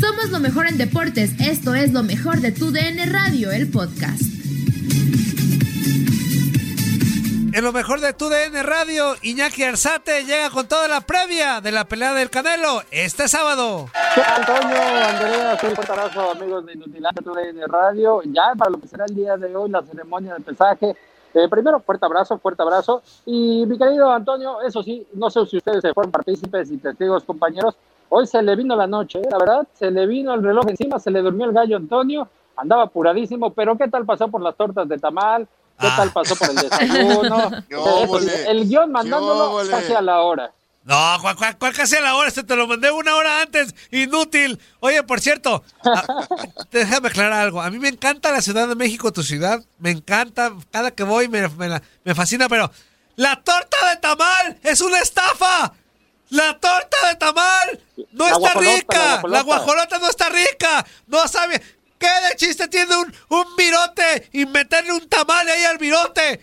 Somos lo mejor en deportes. Esto es lo mejor de tu DN Radio, el podcast. En lo mejor de tu DN Radio, Iñaki Arzate llega con toda la previa de la pelea del Canelo este sábado. Antonio, Andrea, un abrazo, amigos de Inutilante tu DN Radio. Ya para lo que será el día de hoy, la ceremonia de pesaje. Eh, primero, fuerte abrazo, fuerte abrazo. Y mi querido Antonio, eso sí, no sé si ustedes se fueron partícipes y testigos, compañeros. Hoy se le vino la noche, ¿eh? la verdad, se le vino el reloj encima, se le durmió el gallo Antonio, andaba apuradísimo, pero ¿qué tal pasó por las tortas de tamal? ¿Qué Ah. tal pasó por el desayuno? Eso, el guion mandándolo casi a la hora. No, ¿cuál, cuál, cuál casi a la hora? Este te lo mandé una hora antes. Inútil. Oye, por cierto, a- déjame aclarar algo. A mí me encanta la Ciudad de México, tu ciudad. Me encanta. Cada que voy me, me, la- me fascina, pero la torta de tamal es una estafa. La torta de tamal no La está rica. la guajolota no está rica. No sabe. ¿Qué de chiste tiene un, un virote y meterle un tamal ahí al virote?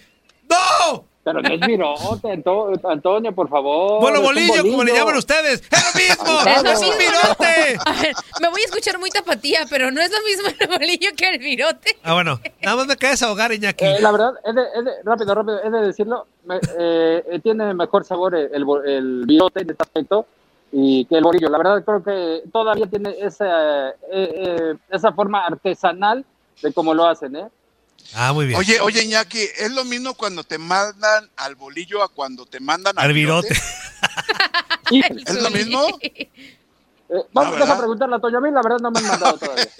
¡No! Pero no es virote, Anto- Antonio, por favor. Bueno, bolillo, como le llaman ustedes. ¡Es lo mismo! Es lo ¡Es un virote! A ver, me voy a escuchar muy tapatía, pero no es lo mismo el bolillo que el virote. Ah, bueno, nada más me caes ahogar, Iñaki. Eh, la verdad, es de, es de- rápido, rápido, es de decirlo, me- eh, eh, tiene mejor sabor el, el, bo- el virote en este aspecto y que el bolillo. La verdad, creo que todavía tiene esa, eh, eh, esa forma artesanal de cómo lo hacen, ¿eh? Ah, muy bien. Oye, oye, Iñaki, ¿es lo mismo cuando te mandan al bolillo a cuando te mandan Al virote. ¿Es lo mismo? eh, vamos, ¿verdad? deja preguntarle a Toño. A mí, la verdad, no me han mandado todavía.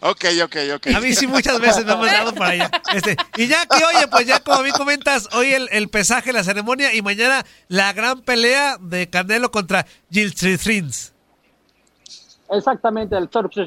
Ok, ok, ok. A mí sí muchas veces me han mandado para allá. Este, Iñaki, oye, pues ya como a mí comentas, hoy el, el pesaje, la ceremonia y mañana la gran pelea de Canelo contra Gil Trins. Exactamente, el Torpse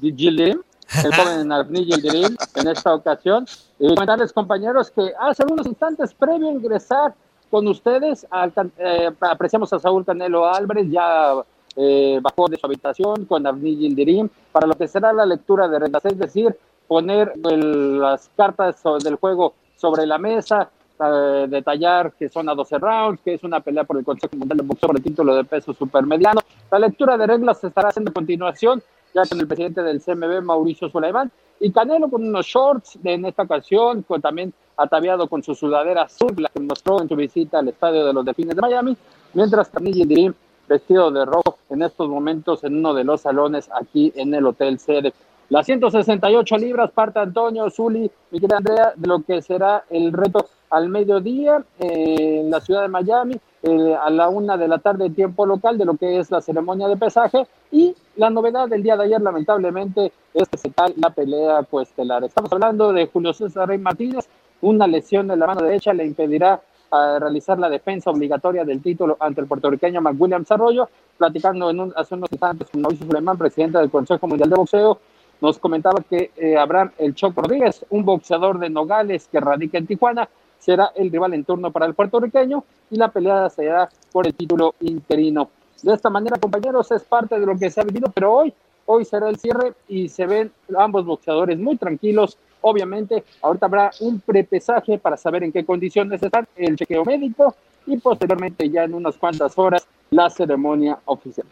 Gildirim, el joven Avni Gildirim, en esta ocasión. Y comentarles, compañeros, que hace unos instantes previo a ingresar con ustedes, al eh, apreciamos a Saúl Canelo Álvarez, ya eh, bajó de su habitación con Avni Gildirim para lo que será la lectura de reglas, es decir, poner el- las cartas del juego sobre la mesa, eh, detallar que son a 12 rounds, que es una pelea por el Consejo Mundial de Boxeo por el título de peso supermediano. La lectura de reglas se estará haciendo a continuación, con el presidente del CMB, Mauricio Sulaimán, y Canelo con unos shorts en esta ocasión, también ataviado con su sudadera azul, la que mostró en su visita al estadio de los Delfines de Miami, mientras Camille Dirim vestido de rojo en estos momentos en uno de los salones aquí en el Hotel Sede. Las 168 libras parte Antonio Zuli, mi querida Andrea, de lo que será el reto al mediodía eh, en la ciudad de Miami, eh, a la una de la tarde tiempo local, de lo que es la ceremonia de pesaje. Y la novedad del día de ayer, lamentablemente, es que se cae la pelea coestelar. Estamos hablando de Julio César Rey Martínez, una lesión en la mano derecha le impedirá a realizar la defensa obligatoria del título ante el puertorriqueño McWilliam Arroyo, platicando en un, hace unos instantes con Mauricio Suleiman, presidente del Consejo Mundial de Boxeo, nos comentaba que eh, Abraham El Choco Rodríguez, un boxeador de Nogales que radica en Tijuana, será el rival en turno para el puertorriqueño y la pelea será por el título interino. De esta manera, compañeros, es parte de lo que se ha vivido, pero hoy, hoy será el cierre y se ven ambos boxeadores muy tranquilos. Obviamente, ahorita habrá un prepesaje para saber en qué condiciones están, el chequeo médico y posteriormente ya en unas cuantas horas la ceremonia oficial.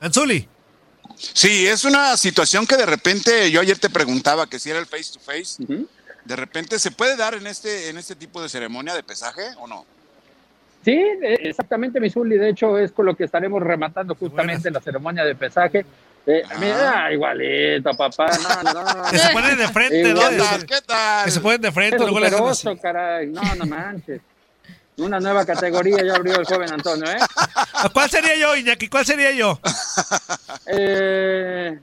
Anzuli. Sí, es una situación que de repente, yo ayer te preguntaba que si era el face to face, de repente se puede dar en este, en este tipo de ceremonia de pesaje o no? Sí, eh, exactamente, Misuli. De hecho, es con lo que estaremos rematando justamente la ceremonia de pesaje. Eh, mira, igualito, papá. No, no. Que se ponen de frente, ¿no? ¿qué tal? ¿Qué tal? Que se ponen de frente, luego le hacen caray. No, no manches. Una nueva categoría ya abrió el joven Antonio, ¿eh? ¿Cuál sería yo, Iñaki? ¿Cuál sería yo? Eh,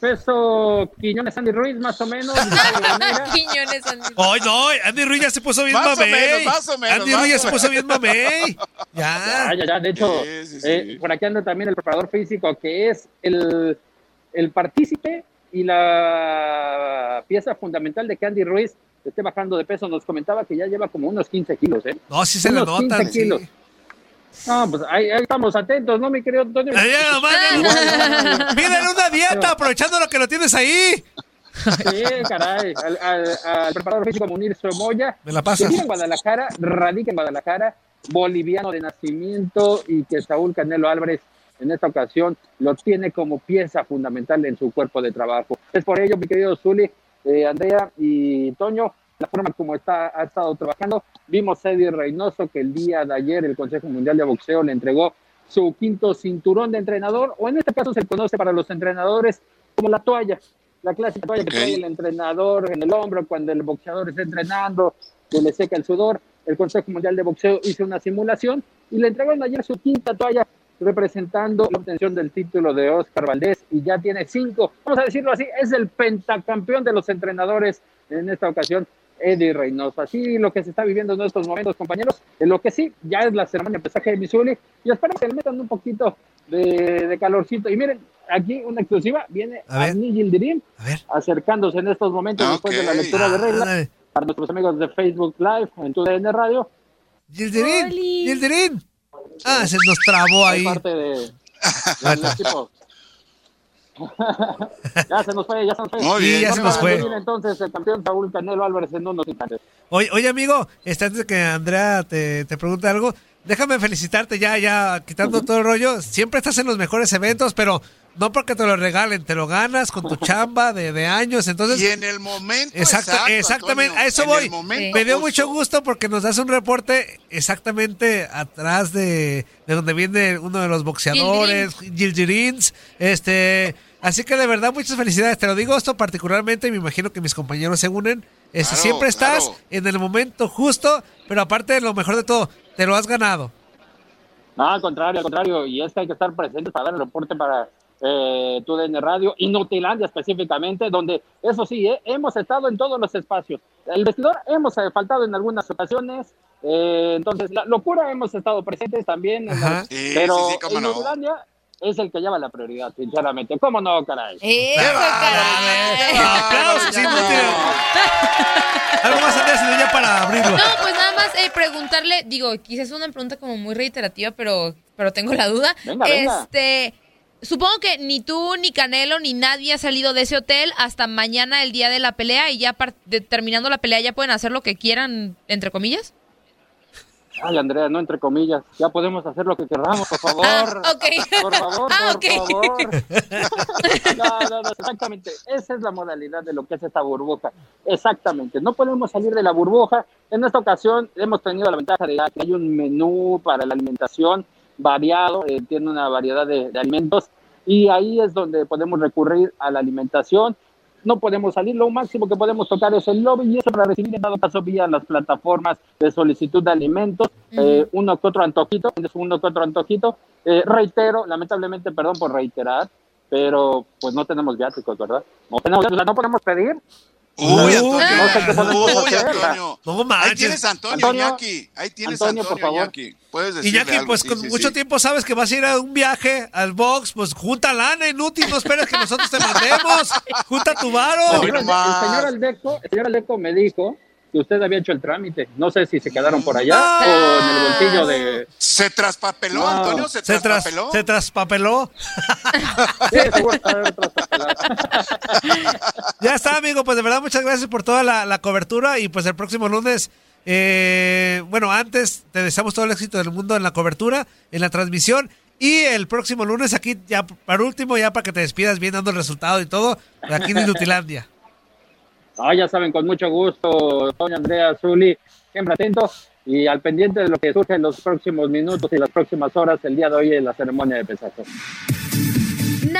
peso Quiñones Andy Ruiz, más o menos. Quiñones Andy. Ay, no, Andy Ruiz ya se puso bien Más o mamey. menos, más o menos, Andy más Ruiz ya o se puso bien mamey. Ya. Ya, ya, ya. De hecho, Sí, sí, sí. eh, por aquí anda también el preparador físico, que es el, el partícipe y la pieza fundamental de que Andy Ruiz esté bajando de peso. Nos comentaba que ya lleva como unos 15 kilos, ¿eh? No, sí se le Unos 15 notan. sí. kilos. No, pues ahí, ahí estamos atentos, ¿no, mi querido Antonio? Pídele una dieta aprovechando lo que lo tienes ahí. Sí, caray. Al, al- al preparador físico Munir Somoya. Me la. Que vive en Guadalajara, radica en Guadalajara, boliviano de nacimiento y que Saúl Canelo Álvarez en esta ocasión lo tiene como pieza fundamental en su cuerpo de trabajo. Es por ello, mi querido Zuli, eh, Andrea y Toño, la forma como está, ha estado trabajando. Vimos a Eddie Reynoso que el día de ayer el Consejo Mundial de Boxeo le entregó su quinto cinturón de entrenador, o en este caso se conoce para los entrenadores como la toalla, la clásica toalla que trae el entrenador en el hombro cuando el boxeador está entrenando, que le seca el sudor. El Consejo Mundial de Boxeo hizo una simulación y le entregaron ayer su quinta toalla representando la obtención del título de Oscar Valdés y ya tiene cinco, vamos a decirlo así, es el pentacampeón de los entrenadores en esta ocasión, Eddie Reynoso. Así lo que se está viviendo en estos momentos, compañeros. En lo que sí, ya es la ceremonia de pesaje de Missouri y espero que le metan un poquito de, de calorcito. Y miren, aquí una exclusiva, viene A A ver. acercándose en estos momentos después de la lectura de reglas para nuestros amigos de Facebook Live en tu DN Radio. Gilderín. Gilderín. Ah, se nos trabó ahí. parte de. ya se nos fue, ya se nos fue. Muy bien. Sí, ya se nos Vamos a fue. Entonces, el campeón Saúl Canelo Álvarez en unos instantes. Oye, oye, amigo, este, antes de que Andrea te, te pregunte algo, déjame felicitarte ya, ya, quitando todo el rollo. Siempre estás en los mejores eventos, pero no porque te lo regalen, te lo ganas con tu chamba de, de años. Entonces, Y en el momento Exacto, exacto, exactamente, Antonio, a eso voy. me dio justo. mucho gusto porque nos das un reporte exactamente atrás de, de donde viene uno de los boxeadores, Gildirins, este, así que de verdad muchas felicidades, te lo digo esto particularmente, y me imagino que mis compañeros se unen, este, Claro, siempre estás claro. en el momento justo, pero aparte de lo mejor de todo, te lo has ganado. No, al contrario, al contrario. Y es que hay que estar presentes para dar el reporte para eh, tu DN Radio y Nutilandia específicamente, donde, eso sí, eh, hemos estado en todos los espacios. El vestidor hemos eh, faltado en algunas ocasiones. eh, entonces, la locura hemos estado presentes también. en Ajá. la- Sí, pero sí, sí, cómo en no. Es el que lleva la prioridad, sinceramente. ¿Cómo no, caray? Eso, Ah, caray. Aplausos. Algo más, Andrea, sino ya para abrirlo. No, pues nada más eh, preguntarle, digo, quizás es una pregunta como muy reiterativa, pero, pero tengo la duda. Venga, venga. este, supongo que ni tú, ni Canelo, ni nadie ha salido de ese hotel hasta mañana, el día de la pelea, y ya de- terminando la pelea ya pueden hacer lo que quieran, entre comillas. Ay, Andrea, no entre comillas. Ya podemos hacer lo que queramos, por favor. Ah, ok. Por favor, Ah, por favor. No, no, no, exactamente. Esa es la modalidad de lo que es esta burbuja. Exactamente. No podemos salir de la burbuja. En esta ocasión hemos tenido la ventaja de que hay un menú para la alimentación variado, eh, tiene una variedad de, de alimentos y ahí es donde podemos recurrir a la alimentación. No podemos salir, lo máximo que podemos tocar es el lobby y eso para recibir en dado caso vía las plataformas de solicitud de alimentos, eh, uno que otro antojito, uno que otro antojito. Eh, reitero, lamentablemente, perdón por reiterar, pero pues no tenemos viáticos, ¿verdad? No tenemos, o sea, no podemos pedir. Uy, Antonio. No sé qué podemos Uy. Antonio. No Ahí manches. tienes a Antonio, Antonio, Iñaki. Ahí tienes Antonio, a por Antonio, favor. Iñaki. Puedes Y decirle ya que algo, pues sí, con sí, mucho sí. tiempo sabes que vas a ir a un viaje al box, pues junta lana, inútil, no esperes que nosotros te mandemos. Junta tu El varo. más. el señor Aldeco, el señor Aldeco me dijo que usted había hecho el trámite. No sé si se quedaron por allá No. o en el bolsillo de... Se traspapeló, No. Antonio, se, Se, tras, traspapeló. se traspapeló. Sí, seguro está traspapelado. Ya está, amigo. Pues de verdad, muchas gracias por toda la, la cobertura. Y pues el próximo lunes, eh, bueno, antes te deseamos todo el éxito del mundo en la cobertura, en la transmisión. Y el próximo lunes aquí, ya para último, ya para que te despidas bien dando el resultado y todo, aquí en Inutilandia. Ah, ya saben, con mucho gusto, doña Andrea Zuli, siempre atento y al pendiente de lo que surge en los próximos minutos y las próximas horas el día de hoy en la ceremonia de pesaje.